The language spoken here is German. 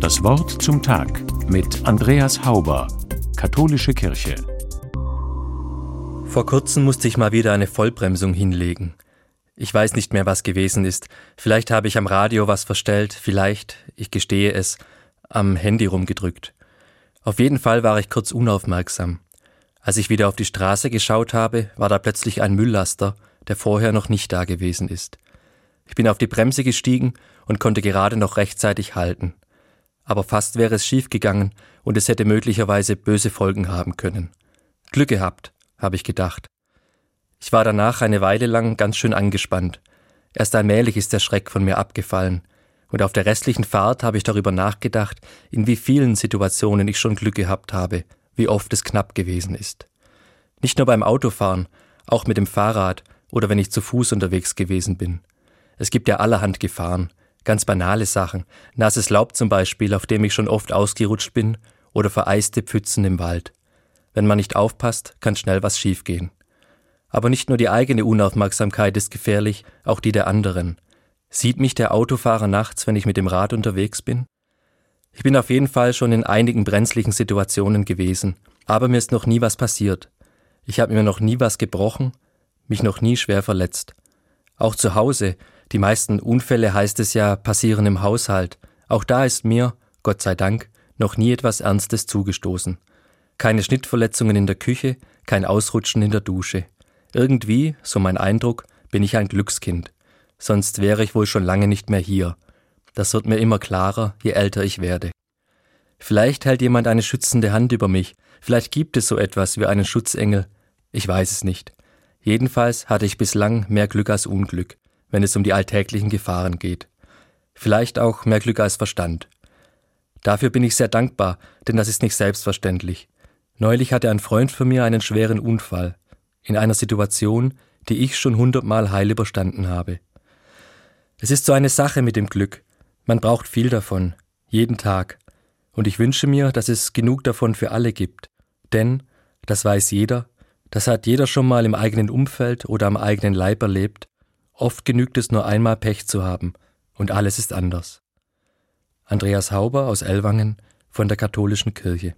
Das Wort zum Tag mit Andreas Hauber, Katholische Kirche. Vor kurzem musste ich mal wieder eine Vollbremsung hinlegen. Ich weiß nicht mehr, was gewesen ist. Vielleicht habe ich am Radio was verstellt, vielleicht, ich gestehe es, am Handy rumgedrückt. Auf jeden Fall war ich kurz unaufmerksam. Als ich wieder auf die Straße geschaut habe, war da plötzlich ein Mülllaster, der vorher noch nicht da gewesen ist. Ich bin auf die Bremse gestiegen und konnte gerade noch rechtzeitig halten. Aber fast wäre es schiefgegangen und es hätte möglicherweise böse Folgen haben können. Glück gehabt, habe ich gedacht. Ich war danach eine Weile lang ganz schön angespannt. Erst allmählich ist der Schreck von mir abgefallen, und auf der restlichen Fahrt habe ich darüber nachgedacht, in wie vielen Situationen ich schon Glück gehabt habe, wie oft es knapp gewesen ist. Nicht nur beim Autofahren, auch mit dem Fahrrad oder wenn ich zu Fuß unterwegs gewesen bin. Es gibt ja allerhand Gefahren, ganz banale Sachen, nasses Laub zum Beispiel, auf dem ich schon oft ausgerutscht bin, oder vereiste Pfützen im Wald. Wenn man nicht aufpasst, kann schnell was schiefgehen. Aber nicht nur die eigene Unaufmerksamkeit ist gefährlich, auch die der anderen. Sieht mich der Autofahrer nachts, wenn ich mit dem Rad unterwegs bin? Ich bin auf jeden Fall schon in einigen brenzlichen Situationen gewesen, aber mir ist noch nie was passiert. Ich habe mir noch nie was gebrochen, mich noch nie schwer verletzt. Auch zu Hause, die meisten Unfälle heißt es ja passieren im Haushalt. Auch da ist mir, Gott sei Dank, noch nie etwas Ernstes zugestoßen. Keine Schnittverletzungen in der Küche, kein Ausrutschen in der Dusche. Irgendwie, so mein Eindruck, bin ich ein Glückskind. Sonst wäre ich wohl schon lange nicht mehr hier. Das wird mir immer klarer, je älter ich werde. Vielleicht hält jemand eine schützende Hand über mich, vielleicht gibt es so etwas wie einen Schutzengel, ich weiß es nicht. Jedenfalls hatte ich bislang mehr Glück als Unglück, wenn es um die alltäglichen Gefahren geht. Vielleicht auch mehr Glück als Verstand. Dafür bin ich sehr dankbar, denn das ist nicht selbstverständlich. Neulich hatte ein Freund von mir einen schweren Unfall, in einer Situation, die ich schon hundertmal heil überstanden habe. Es ist so eine Sache mit dem Glück. Man braucht viel davon, jeden Tag. Und ich wünsche mir, dass es genug davon für alle gibt. Denn, das weiß jeder, das hat jeder schon mal im eigenen Umfeld oder am eigenen Leib erlebt. Oft genügt es nur einmal Pech zu haben, und alles ist anders. Andreas Hauber aus Ellwangen von der Katholischen Kirche.